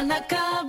Tanaka.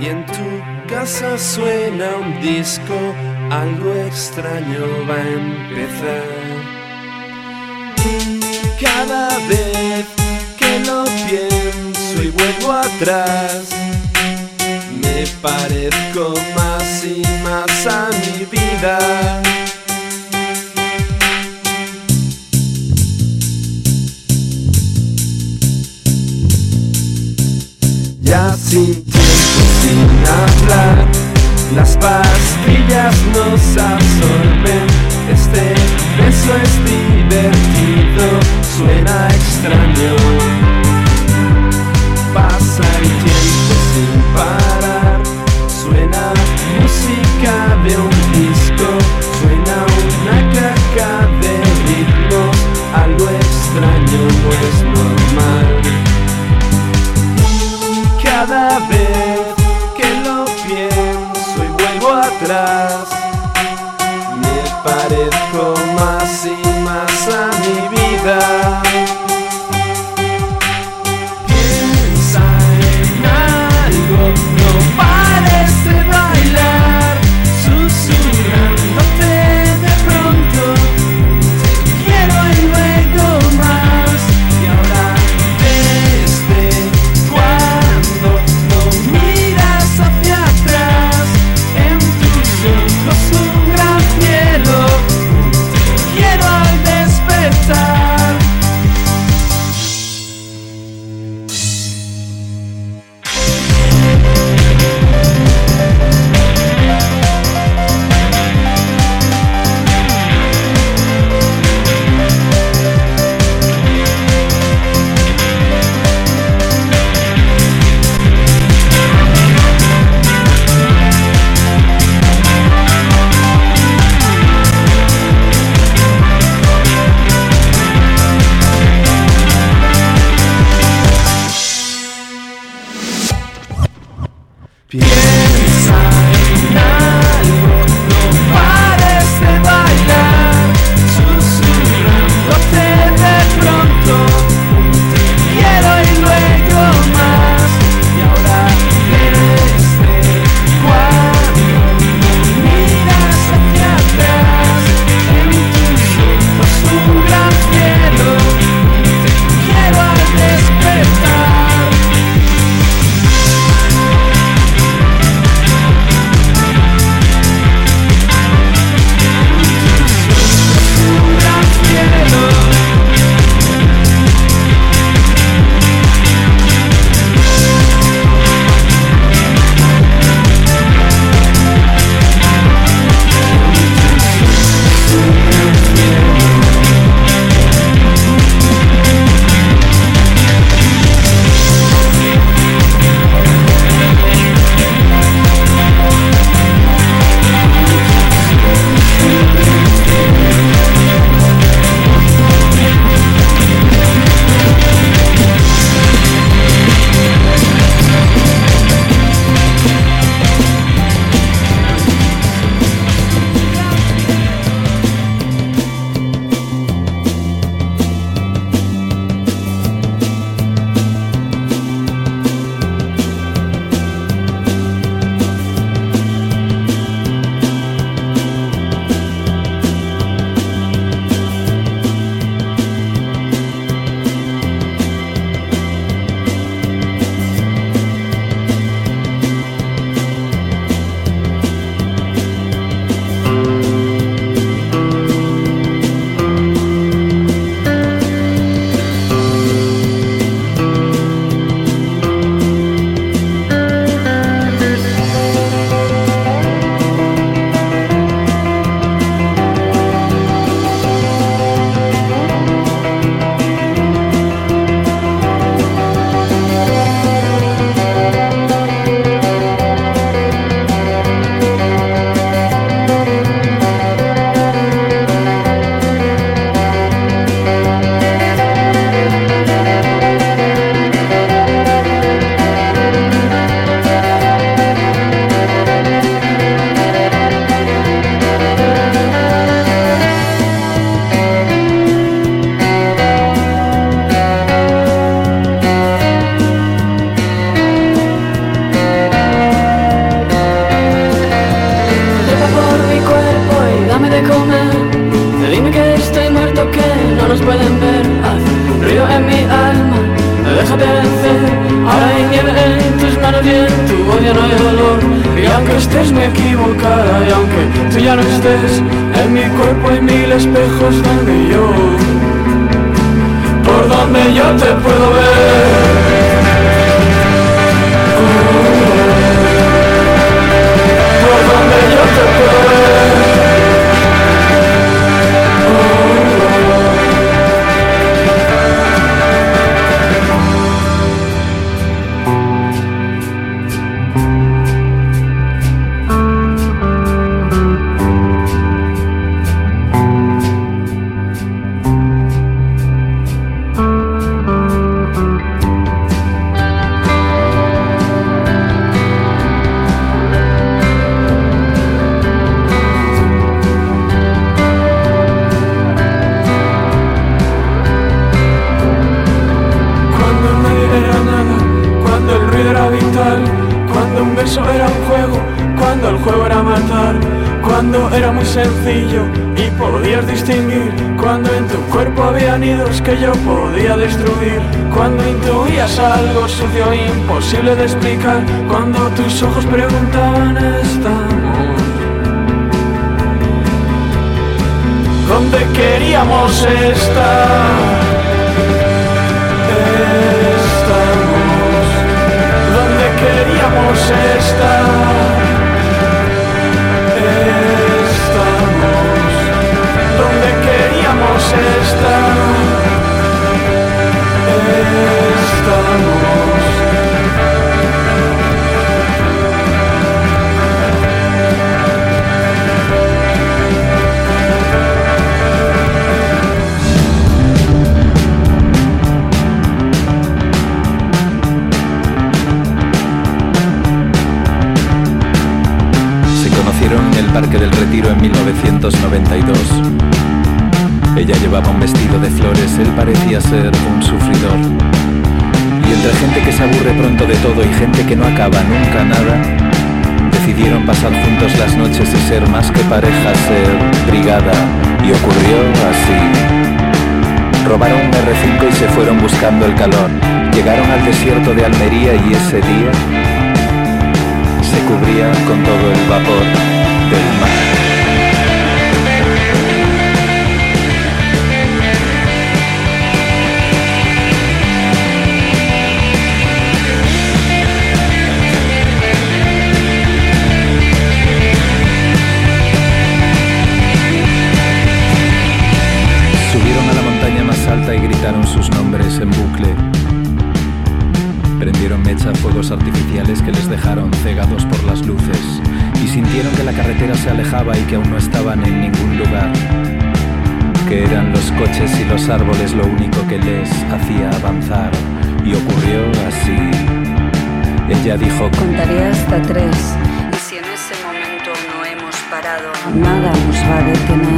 y en tu casa suena un disco, algo extraño va a empezar. Y cada vez que lo pienso y vuelvo atrás, me parezco más y más a mi vida. Ya sin hablar. Las pastillas nos absorben, este beso es divertido, suena extraño. Pasa el tiempo sin paz. Tus ojos preguntaban estamos. ¿Dónde queríamos estar? Estamos donde queríamos estar. Estamos donde queríamos estar. El Parque del Retiro en 1992. Ella llevaba un vestido de flores, él parecía ser un sufridor. Y entre gente que se aburre pronto de todo y gente que no acaba nunca nada, decidieron pasar juntos las noches y ser más que pareja, ser brigada. Y ocurrió así. Robaron un R5 y se fueron buscando el calor. Llegaron al desierto de Almería y ese día se cubría con todo el vapor Subieron a la montaña más alta y gritaron sus nombres en bucle. Prendieron mecha fuegos artificiales que les dejaron cegados por las luces y sintieron que la carretera se alejaba y que aún no estaban en ningún lugar. Que eran los coches y los árboles lo único que les hacía avanzar. Y ocurrió así. Ella dijo, Contaré hasta tres. Y si en ese momento no hemos parado, nada nos va a detener.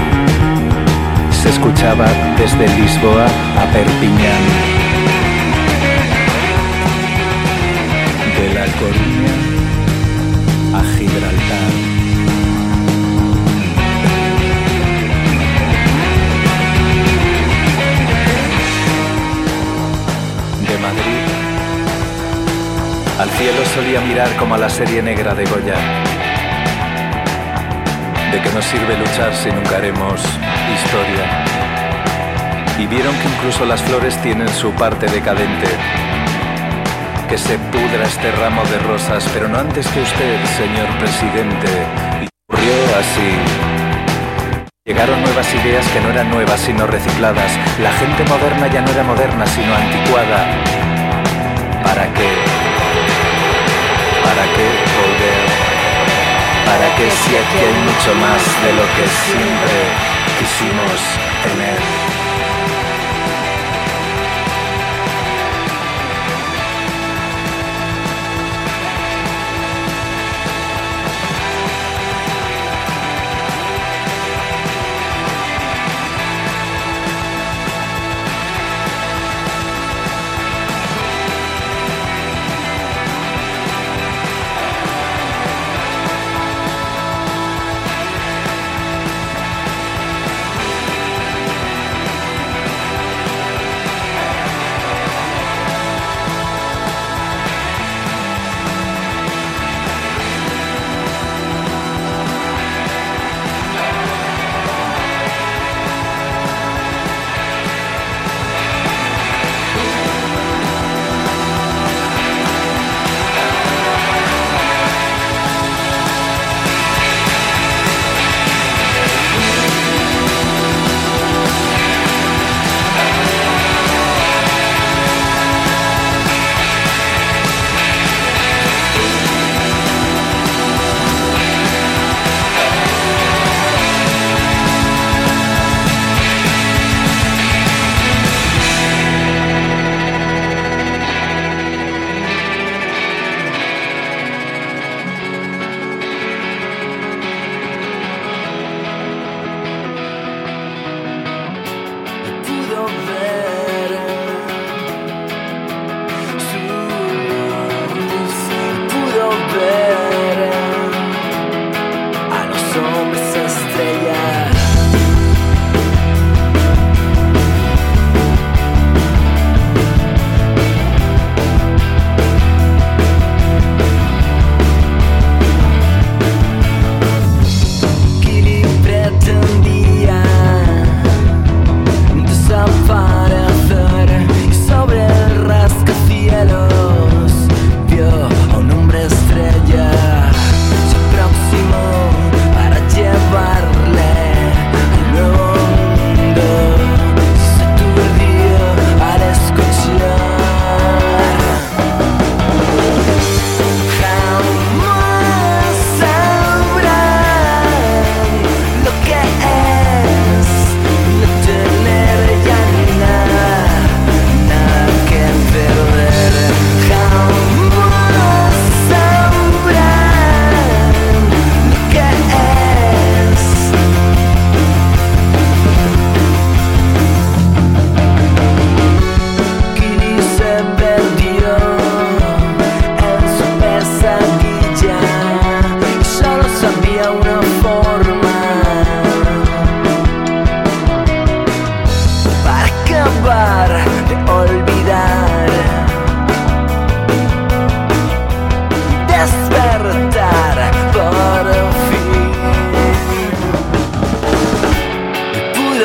escuchaba desde Lisboa a Perpiñán. De La Coruña a Gibraltar. De Madrid al cielo solía mirar como a la serie negra de Goya. ¿De qué nos sirve luchar si nunca haremos historia? Y vieron que incluso las flores tienen su parte decadente. Que se pudra este ramo de rosas, pero no antes que usted, señor presidente. Y ocurrió así. Llegaron nuevas ideas que no eran nuevas sino recicladas. La gente moderna ya no era moderna sino anticuada. ¿Para qué? ¿Para qué volver? ¿Para qué si aquí hay mucho más de lo que siempre quisimos tener? bed.